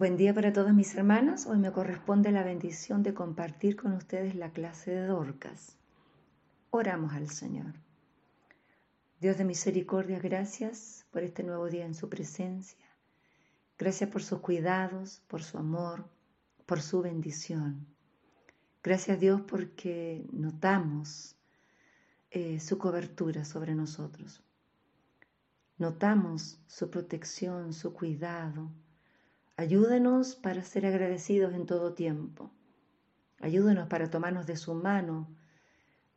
Buen día para todos mis hermanos. Hoy me corresponde la bendición de compartir con ustedes la clase de Dorcas. Oramos al Señor. Dios de misericordia, gracias por este nuevo día en su presencia. Gracias por sus cuidados, por su amor, por su bendición. Gracias Dios porque notamos eh, su cobertura sobre nosotros. Notamos su protección, su cuidado Ayúdenos para ser agradecidos en todo tiempo. Ayúdenos para tomarnos de su mano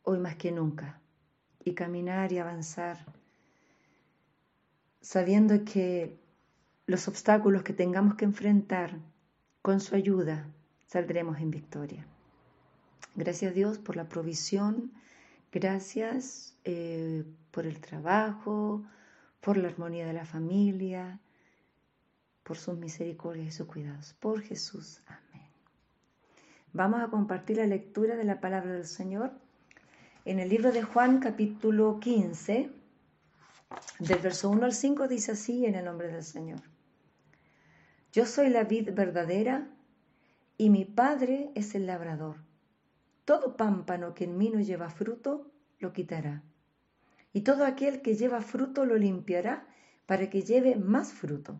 hoy más que nunca y caminar y avanzar sabiendo que los obstáculos que tengamos que enfrentar con su ayuda saldremos en victoria. Gracias Dios por la provisión, gracias eh, por el trabajo, por la armonía de la familia, por sus misericordias y sus cuidados. Por Jesús. Amén. Vamos a compartir la lectura de la palabra del Señor en el libro de Juan capítulo 15, del verso 1 al 5 dice así en el nombre del Señor. Yo soy la vid verdadera y mi Padre es el labrador. Todo pámpano que en mí no lleva fruto, lo quitará. Y todo aquel que lleva fruto lo limpiará para que lleve más fruto.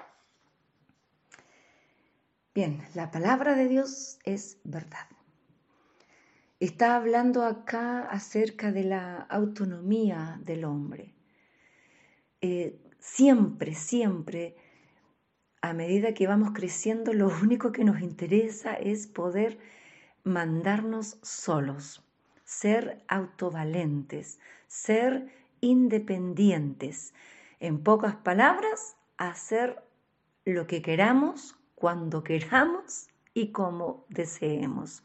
Bien, la palabra de Dios es verdad. Está hablando acá acerca de la autonomía del hombre. Eh, siempre, siempre, a medida que vamos creciendo, lo único que nos interesa es poder mandarnos solos, ser autovalentes, ser independientes. En pocas palabras, hacer lo que queramos cuando queramos y como deseemos.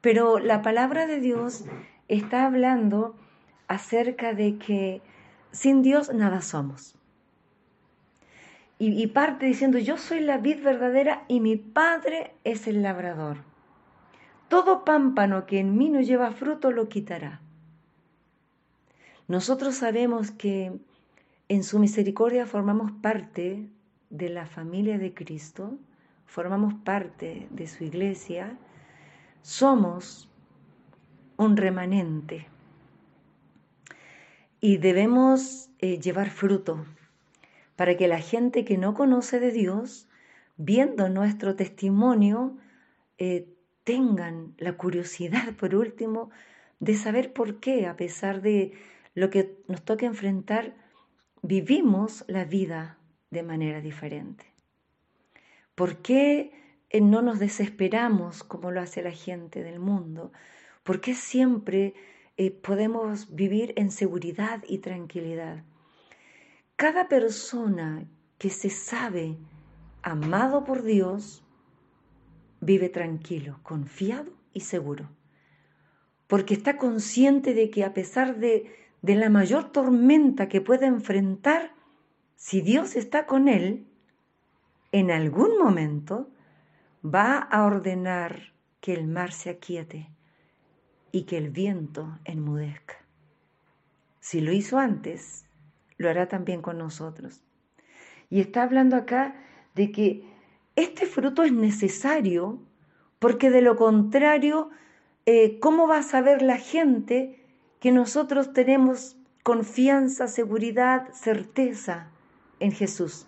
Pero la palabra de Dios está hablando acerca de que sin Dios nada somos. Y, parte diciendo, yo soy la vid verdadera y mi Padre es el labrador. Todo pámpano que en mí no lleva fruto lo quitará. Nosotros sabemos que en su misericordia formamos parte de la familia de Cristo, formamos parte de su iglesia, somos un remanente y debemos eh, llevar fruto para que la gente que no conoce de Dios, viendo nuestro testimonio, eh, tengan la curiosidad, por último, de saber por qué, a pesar de lo que nos toca enfrentar, vivimos la vida de manera diferente? ¿Por qué eh, no nos desesperamos como lo hace la gente del mundo? ¿Por qué siempre eh, podemos vivir en seguridad y tranquilidad? Cada persona que se sabe amado por Dios vive tranquilo, confiado y seguro, porque está consciente de que a pesar de, de la mayor tormenta que pueda enfrentar, si Dios está con él, en algún momento va a ordenar que el mar se aquiete y que el viento enmudezca. Si lo hizo antes, lo hará también con nosotros. Y está hablando acá de que este fruto es necesario porque de lo contrario, eh, ¿cómo va a saber la gente que nosotros tenemos confianza, seguridad, certeza en Jesús.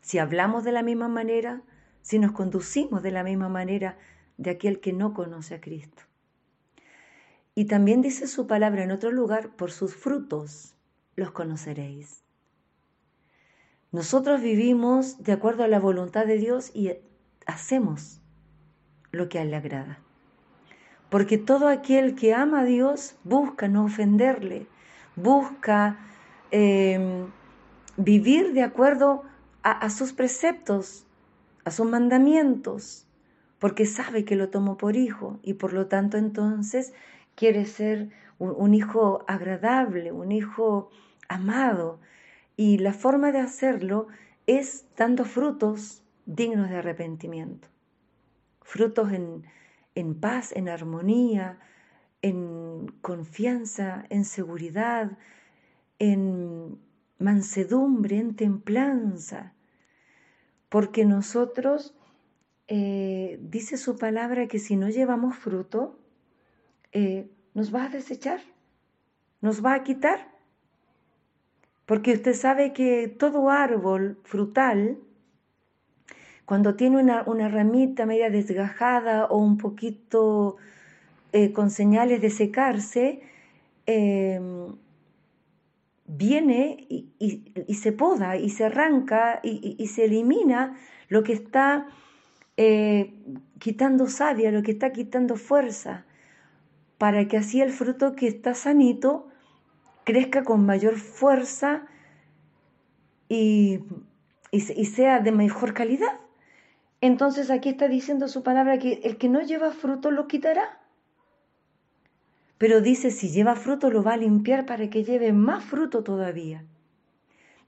Si hablamos de la misma manera, si nos conducimos de la misma manera de aquel que no conoce a Cristo. Y también dice su palabra en otro lugar, por sus frutos los conoceréis. Nosotros vivimos de acuerdo a la voluntad de Dios y hacemos lo que a Él le agrada. Porque todo aquel que ama a Dios busca no ofenderle, busca eh, vivir de acuerdo a, sus preceptos, a sus mandamientos, porque sabe que lo tomó por hijo y por lo tanto entonces quiere ser un, hijo agradable, un hijo amado. Y la forma de hacerlo es dando frutos dignos de arrepentimiento, frutos en, en paz, en armonía, en confianza, en seguridad, en mansedumbre, en templanza, porque nosotros, eh, dice su palabra, que si no llevamos fruto, eh, nos va a desechar, nos va a quitar. Porque usted sabe que todo árbol frutal, cuando tiene una, ramita media desgajada o un poquito eh, con señales de secarse, viene y, se poda y se arranca y, se elimina lo que está eh, quitando savia, lo que está quitando fuerza, para que así el fruto que está sanito crezca con mayor fuerza y, sea de mejor calidad. Entonces aquí está diciendo su palabra que el que no lleva fruto lo quitará. Pero dice, si lleva fruto lo va a limpiar para que lleve más fruto todavía.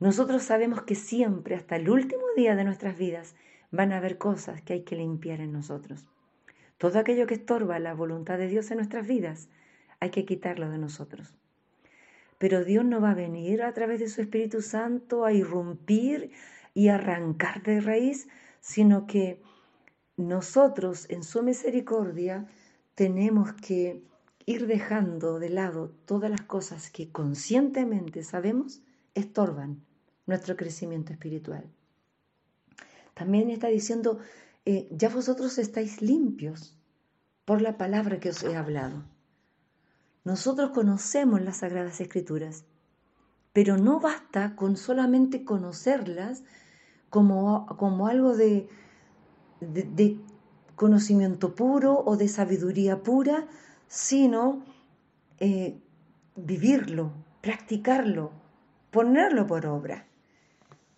Nosotros sabemos que siempre, hasta el último día de nuestras vidas, van a haber cosas que hay que limpiar en nosotros. Todo aquello que estorba la voluntad de Dios en nuestras vidas, hay que quitarlo de nosotros. Pero Dios no va a venir a través de su Espíritu Santo a irrumpir y arrancar de raíz, sino que nosotros en su misericordia tenemos que ir dejando de lado todas las cosas que conscientemente sabemos estorban nuestro crecimiento espiritual. También está diciendo, eh, ya vosotros estáis limpios por la palabra que os he hablado. Nosotros conocemos las Sagradas Escrituras, pero no basta con solamente conocerlas como, como algo de, de conocimiento puro o de sabiduría pura, sino eh, vivirlo, practicarlo, ponerlo por obra.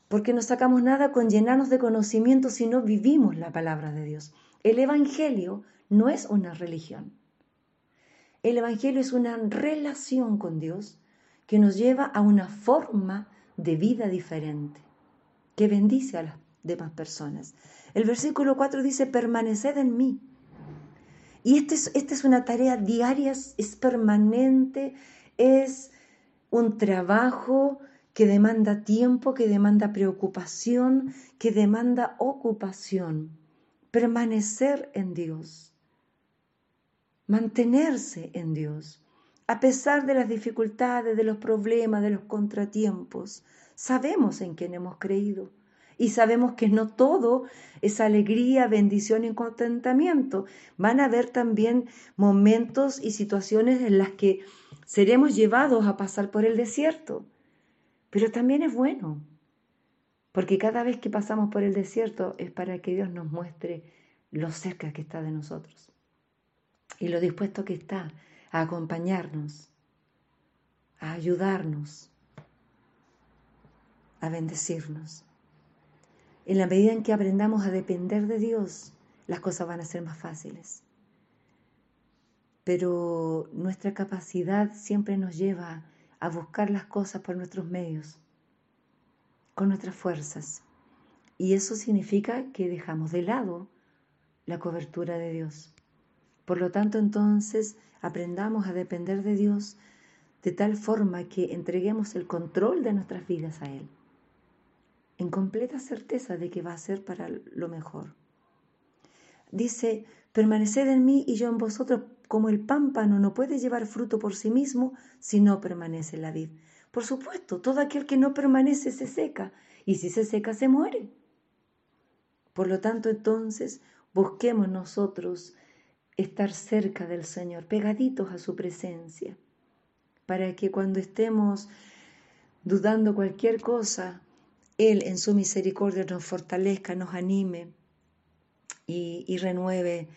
Porque no sacamos nada con llenarnos de conocimiento si no vivimos la palabra de Dios. El Evangelio no es una religión. El Evangelio es una relación con Dios que nos lleva a una forma de vida diferente, que bendice a las demás personas. El versículo 4 dice, permaneced en mí y esta es, este es una tarea diaria, es permanente, es un trabajo que demanda tiempo, que demanda preocupación, que demanda ocupación. Permanecer en Dios, mantenerse en Dios, a pesar de las dificultades, de los problemas, de los contratiempos. Sabemos en quién hemos creído y sabemos que no todo es alegría, bendición y contentamiento. Van a haber también momentos y situaciones en las que seremos llevados a pasar por el desierto. Pero también es bueno, porque cada vez que pasamos por el desierto es para que Dios nos muestre lo cerca que está de nosotros y lo dispuesto que está a acompañarnos, a ayudarnos, a bendecirnos. En la medida en que aprendamos a depender de Dios, las cosas van a ser más fáciles. Pero nuestra capacidad siempre nos lleva a buscar las cosas por nuestros medios, con nuestras fuerzas. Y eso significa que dejamos de lado la cobertura de Dios. Por lo tanto, entonces, aprendamos a depender de Dios de tal forma que entreguemos el control de nuestras vidas a Él en completa certeza de que va a ser para lo mejor. Dice, permaneced en mí y yo en vosotros, como el pámpano no puede llevar fruto por sí mismo si no permanece la vid. Por supuesto, todo aquel que no permanece se seca, y si se seca se muere. Por lo tanto, entonces, busquemos nosotros estar cerca del Señor, pegaditos a su presencia, para que cuando estemos dudando cualquier cosa, él en su misericordia nos fortalezca, nos anime y, renueve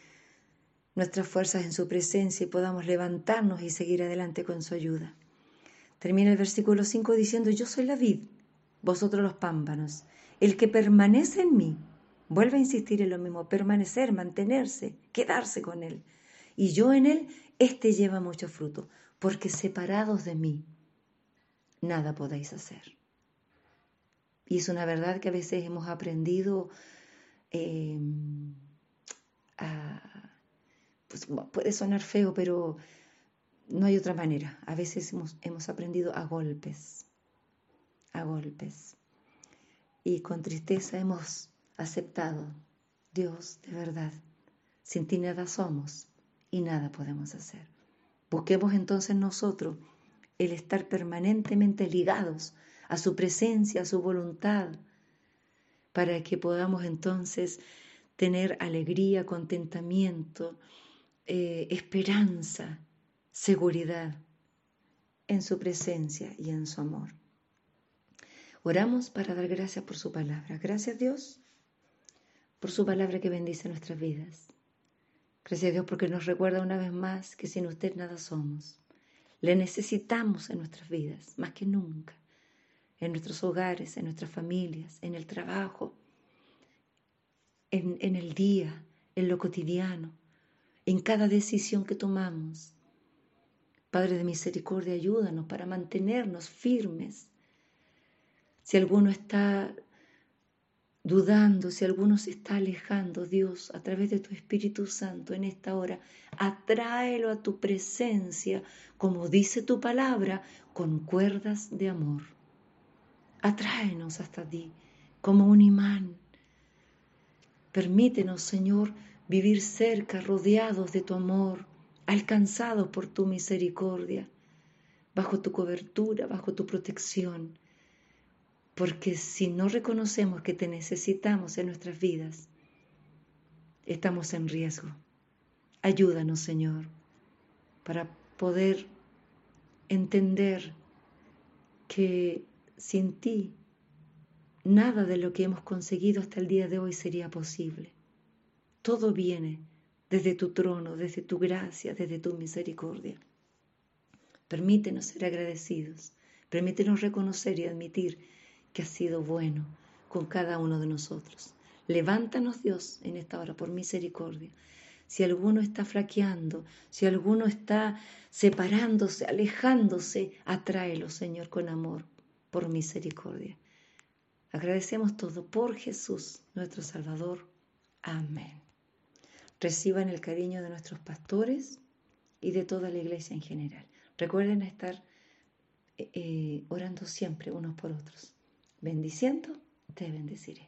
nuestras fuerzas en su presencia y podamos levantarnos y seguir adelante con su ayuda. Termina el versículo 5 diciendo, yo soy la vid, vosotros los pámpanos. El que permanece en mí Vuelve a insistir en lo mismo, permanecer, mantenerse, quedarse con Él. Y yo en Él, éste lleva mucho fruto, porque separados de mí, nada podéis hacer. Y es una verdad que a veces hemos aprendido em, a, pues, puede sonar feo, pero no hay otra manera. A veces hemos, hemos aprendido a golpes, a golpes. Y con tristeza hemos aceptado, Dios, de verdad, sin ti nada somos y nada podemos hacer. Busquemos entonces nosotros el estar permanentemente ligados a su presencia, a su voluntad, para que podamos entonces tener alegría, contentamiento, eh, esperanza, seguridad en su presencia y en su amor. Oramos para dar gracias por su palabra. Gracias Dios por su palabra que bendice nuestras vidas. Gracias a Dios porque nos recuerda una vez más que sin usted nada somos. Le necesitamos en nuestras vidas, más que nunca, en nuestros hogares, en nuestras familias, en el trabajo, en, en el día, en lo cotidiano, en cada decisión que tomamos. Padre de misericordia, ayúdanos para mantenernos firmes. Si alguno está dudando, si alguno se está alejando, Dios, a través de tu Espíritu Santo en esta hora, atráelo a tu presencia, como dice tu palabra, con cuerdas de amor. Atráenos hasta ti como un imán. Permítenos, Señor, vivir cerca, rodeados de tu amor, alcanzados por tu misericordia, bajo tu cobertura, bajo tu protección porque si no reconocemos que te necesitamos en nuestras vidas, estamos en riesgo. Ayúdanos, Señor, para poder entender que sin ti nada de lo que hemos conseguido hasta el día de hoy sería posible. Todo viene desde tu trono, desde tu gracia, desde tu misericordia. Permítenos ser agradecidos, permítenos reconocer y admitir que has sido bueno con cada uno de nosotros. Levántanos, Dios, en esta hora por misericordia. Si alguno está flaqueando, si alguno está separándose, alejándose, atráelo, Señor, con amor, por misericordia. Agradecemos todo por Jesús, nuestro Salvador. Amén. Reciban el cariño de nuestros pastores y de toda la iglesia en general. Recuerden estar eh, eh, orando siempre unos por otros. Bendiciendo, te bendeciré.